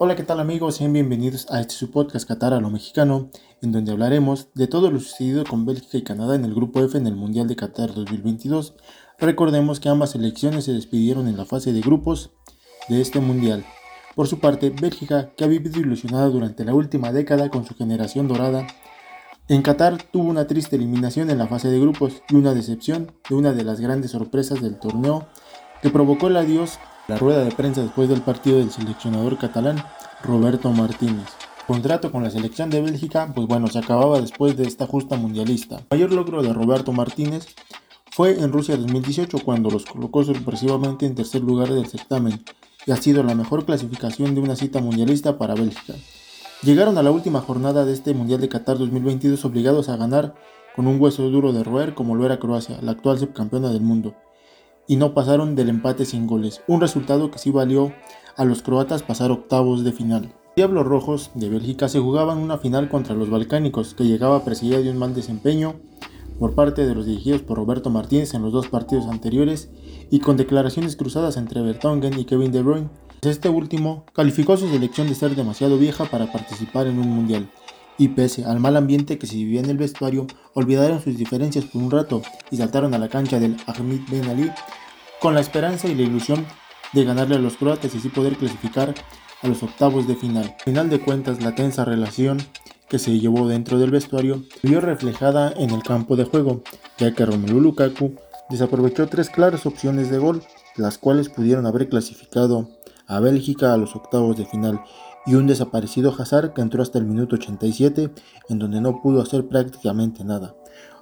Hola, ¿qué tal amigos? Sean bienvenidos a este su podcast Qatar a lo mexicano, en donde hablaremos de todo lo sucedido con Bélgica y Canadá en el Grupo F en el Mundial de Qatar 2022. Recordemos que ambas selecciones se despidieron en la fase de grupos de este Mundial. Por su parte, Bélgica, que ha vivido ilusionada durante la última década con su generación dorada, en Qatar tuvo una triste eliminación en la fase de grupos y una decepción de una de las grandes sorpresas del torneo que provocó el adiós la rueda de prensa después del partido del seleccionador catalán Roberto Martínez. contrato con la selección de Bélgica, pues bueno, se acababa después de esta justa mundialista. El mayor logro de Roberto Martínez fue en Rusia 2018 cuando los colocó sorpresivamente en tercer lugar del certamen y ha sido la mejor clasificación de una cita mundialista para Bélgica. Llegaron a la última jornada de este Mundial de Qatar 2022 obligados a ganar con un hueso duro de roer como lo era Croacia, la actual subcampeona del mundo y no pasaron del empate sin goles, un resultado que sí valió a los croatas pasar octavos de final. Diablos Rojos de Bélgica se jugaban una final contra los balcánicos, que llegaba precedida de un mal desempeño por parte de los dirigidos por Roberto Martínez en los dos partidos anteriores y con declaraciones cruzadas entre Bertongen y Kevin De Bruyne. Este último calificó su selección de ser demasiado vieja para participar en un mundial y pese al mal ambiente que se vivía en el vestuario, olvidaron sus diferencias por un rato y saltaron a la cancha del Ahmed Ben Ali con la esperanza y la ilusión de ganarle a los croatas y así poder clasificar a los octavos de final. Al final de cuentas, la tensa relación que se llevó dentro del vestuario vio reflejada en el campo de juego, ya que Romelu Lukaku desaprovechó tres claras opciones de gol, las cuales pudieron haber clasificado a Bélgica a los octavos de final y un desaparecido Hazard que entró hasta el minuto 87 en donde no pudo hacer prácticamente nada,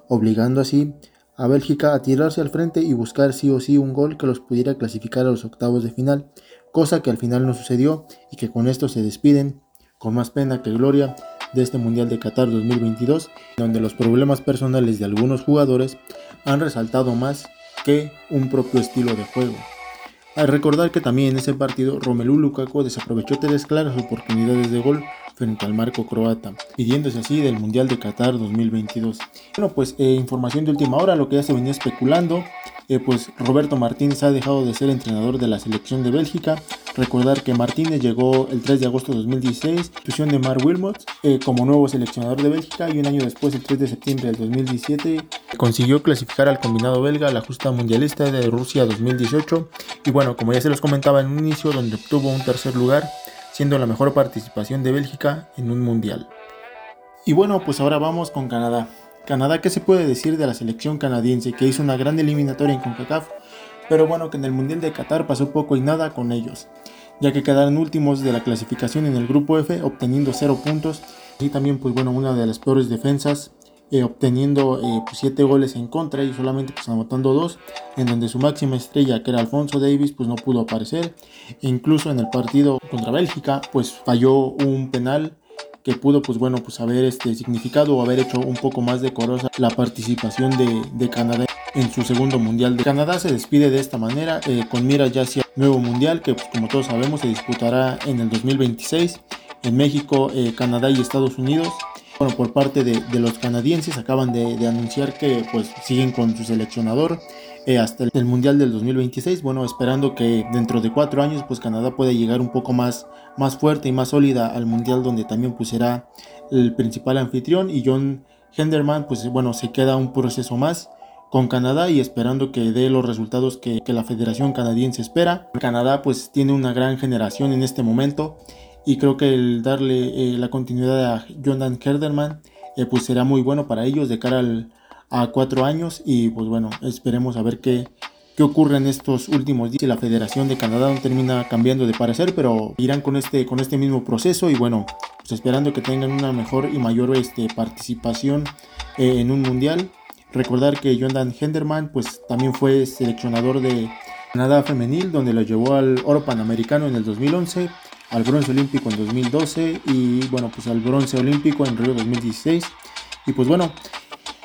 obligando así a Bélgica a tirarse al frente y buscar sí o sí un gol que los pudiera clasificar a los octavos de final, cosa que al final no sucedió y que con esto se despiden con más pena que gloria de este Mundial de Qatar 2022, donde los problemas personales de algunos jugadores han resaltado más que un propio estilo de juego. Al recordar que también en ese partido Romelu Lukaku desaprovechó tres claras oportunidades de gol frente al marco croata, pidiéndose así del Mundial de Qatar 2022. Bueno, pues eh, información de última hora, lo que ya se venía especulando, eh, pues Roberto Martínez ha dejado de ser entrenador de la selección de Bélgica. Recordar que Martínez llegó el 3 de agosto de 2016, institución de Mark Wilmots, eh, como nuevo seleccionador de Bélgica y un año después, el 3 de septiembre del 2017, consiguió clasificar al combinado belga a la justa mundialista de Rusia 2018. Y bueno, como ya se los comentaba en un inicio, donde obtuvo un tercer lugar siendo la mejor participación de Bélgica en un mundial. Y bueno, pues ahora vamos con Canadá. Canadá, ¿qué se puede decir de la selección canadiense que hizo una gran eliminatoria en CONCACAF? Pero bueno, que en el Mundial de Qatar pasó poco y nada con ellos, ya que quedaron últimos de la clasificación en el grupo F, obteniendo 0 puntos. Y también, pues bueno, una de las peores defensas eh, obteniendo 7 eh, pues, goles en contra y solamente pues anotando 2, en donde su máxima estrella que era Alfonso Davis pues no pudo aparecer, e incluso en el partido contra Bélgica pues falló un penal que pudo pues bueno pues haber este significado o haber hecho un poco más decorosa la participación de, Canadá en su segundo mundial. De Canadá se despide de esta manera eh, con mira ya hacia nuevo mundial que pues, como todos sabemos se disputará en el 2026 en México Canadá y Estados Unidos bueno, por parte de, los canadienses acaban de, anunciar que pues siguen con su seleccionador eh, hasta el, Mundial del 2026. Bueno, esperando que dentro de cuatro años pues Canadá pueda llegar un poco más, más fuerte y más sólida al Mundial donde también pues será el principal anfitrión y John Henderman pues bueno se queda un proceso más con Canadá y esperando que dé los resultados que, que la Federación Canadiense espera. Canadá pues tiene una gran generación en este momento y creo que el darle eh, la continuidad a Jonathan Herderman eh, pues será muy bueno para ellos de cara a cuatro años y pues bueno esperemos a ver qué, qué ocurre en estos últimos días. La Federación de Canadá no termina cambiando de parecer, pero irán con este, con este mismo proceso y bueno, pues esperando que tengan una mejor y mayor este, participación eh, en un mundial. Recordar que Jonathan Henderman pues también fue seleccionador de Canadá femenil, donde lo llevó al oro panamericano en el 2011 al bronce olímpico en 2012 y bueno, pues al bronce olímpico en Río 2016. Y pues bueno,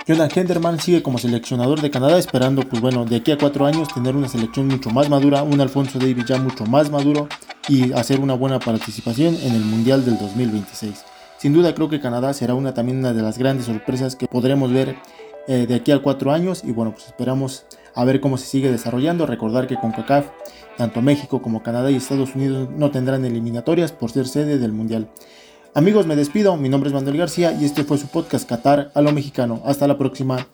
Jonathan Henderman sigue como seleccionador de Canadá, esperando pues bueno, de aquí a cuatro años tener una selección mucho más madura, un Alfonso Davis ya mucho más maduro y hacer una buena participación en el Mundial del 2026. Sin duda creo que Canadá será una también una de las grandes sorpresas que podremos ver eh, de aquí a cuatro años y bueno, pues esperamos a ver cómo se sigue desarrollando. Recordar que con CACAF, tanto México como Canadá y Estados Unidos no tendrán eliminatorias por ser sede del Mundial. Amigos, me despido. Mi nombre es Manuel García y este fue su podcast Qatar a lo mexicano. Hasta la próxima.